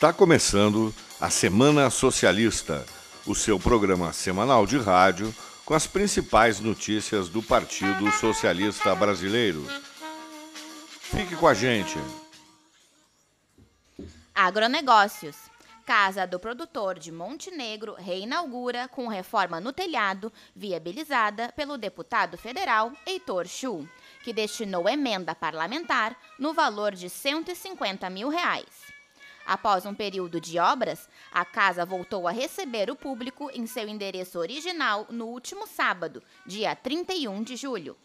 Está começando a Semana Socialista, o seu programa semanal de rádio com as principais notícias do Partido Socialista Brasileiro. Fique com a gente. Agronegócios. Casa do produtor de Montenegro reinaugura com reforma no telhado, viabilizada pelo deputado federal Heitor Chu, que destinou emenda parlamentar no valor de 150 mil reais. Após um período de obras, a casa voltou a receber o público em seu endereço original no último sábado, dia 31 de julho.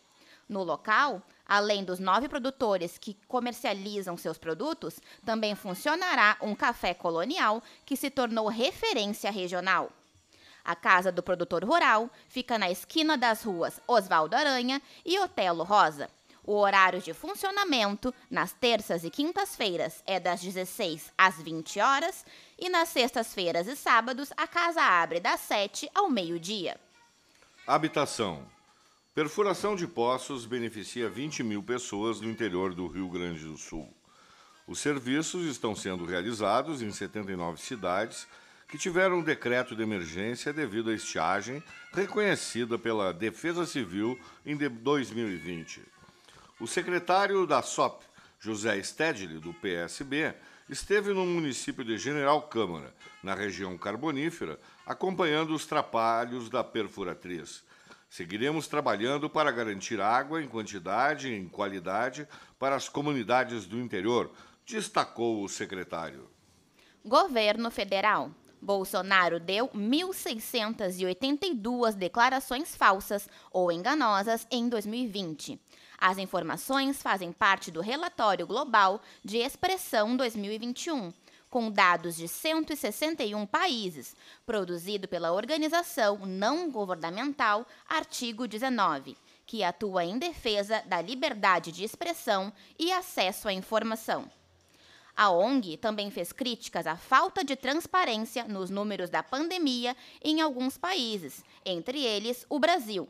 No local, além dos nove produtores que comercializam seus produtos, também funcionará um café colonial que se tornou referência regional. A Casa do Produtor Rural fica na esquina das ruas Oswaldo Aranha e Otelo Rosa. O horário de funcionamento nas terças e quintas-feiras é das 16 às 20 horas e nas sextas-feiras e sábados a casa abre das 7 ao meio-dia. Habitação. Perfuração de poços beneficia 20 mil pessoas no interior do Rio Grande do Sul. Os serviços estão sendo realizados em 79 cidades que tiveram um decreto de emergência devido à estiagem reconhecida pela Defesa Civil em 2020. O secretário da SOP, José Stedley, do PSB, esteve no município de General Câmara, na região carbonífera, acompanhando os trabalhos da perfuratriz. Seguiremos trabalhando para garantir água em quantidade e em qualidade para as comunidades do interior, destacou o secretário. Governo Federal. Bolsonaro deu 1.682 declarações falsas ou enganosas em 2020. As informações fazem parte do Relatório Global de Expressão 2021, com dados de 161 países, produzido pela organização não governamental Artigo 19, que atua em defesa da liberdade de expressão e acesso à informação. A ONG também fez críticas à falta de transparência nos números da pandemia em alguns países, entre eles o Brasil.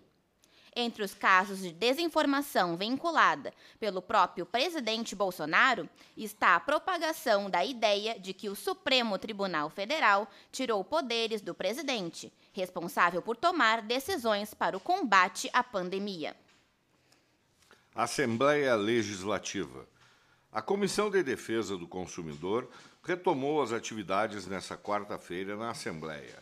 Entre os casos de desinformação vinculada pelo próprio presidente Bolsonaro está a propagação da ideia de que o Supremo Tribunal Federal tirou poderes do presidente, responsável por tomar decisões para o combate à pandemia. Assembleia Legislativa. A Comissão de Defesa do Consumidor retomou as atividades nesta quarta-feira na Assembleia.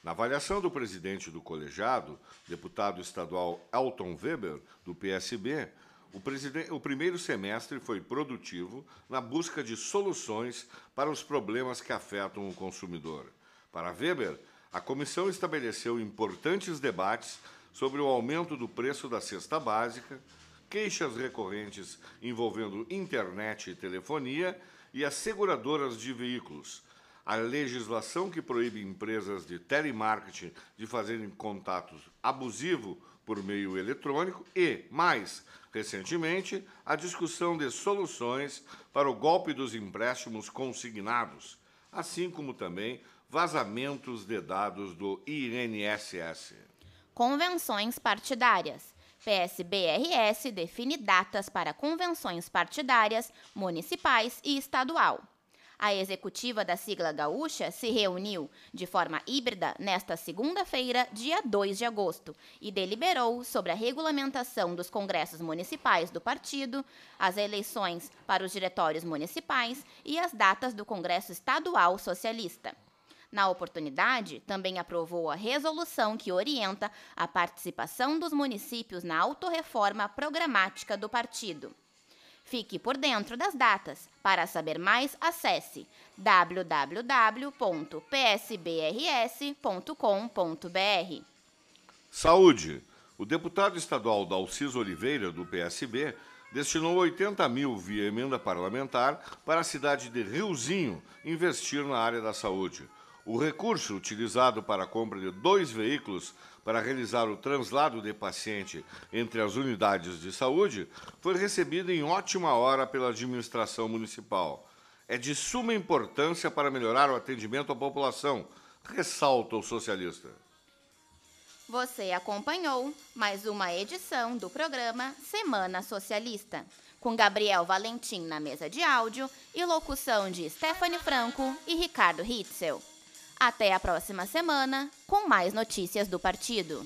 Na avaliação do presidente do colegiado, deputado estadual Elton Weber, do PSB, o, o, primeiro semestre foi produtivo na busca de soluções para os problemas que afetam o consumidor. Para Weber, a comissão estabeleceu importantes debates sobre o aumento do preço da cesta básica, queixas recorrentes envolvendo internet e telefonia e as seguradoras de veículos, a legislação que proíbe empresas de telemarketing de fazerem contatos abusivo por meio eletrônico e, mais recentemente, a discussão de soluções para o golpe dos empréstimos consignados, assim como também vazamentos de dados do INSS. Convenções partidárias. PSBRS define datas para convenções partidárias, municipais e estadual. A executiva da sigla gaúcha se reuniu de forma híbrida nesta segunda-feira, dia 2 de agosto, e deliberou sobre a regulamentação dos congressos municipais do partido, as eleições para os diretórios municipais e as datas do Congresso Estadual Socialista. Na oportunidade, também aprovou a resolução que orienta a participação dos municípios na autorreforma programática do partido. Fique por dentro das datas. Para saber mais, acesse www.psbrs.com.br. Saúde. O deputado estadual Dalciso Oliveira, do PSB, destinou 80 mil via emenda parlamentar para a cidade de Riozinho investir na área da saúde. O recurso utilizado para a compra de dois veículos para realizar o translado de paciente entre as unidades de saúde foi recebido em ótima hora pela administração municipal. É de suma importância para melhorar o atendimento à população, ressalta o socialista. Você acompanhou mais uma edição do programa Semana Socialista. com Gabriel Valentim na mesa de áudio e locução de Stephanie Franco e Ricardo Hitzel. Até a próxima semana com mais notícias do partido.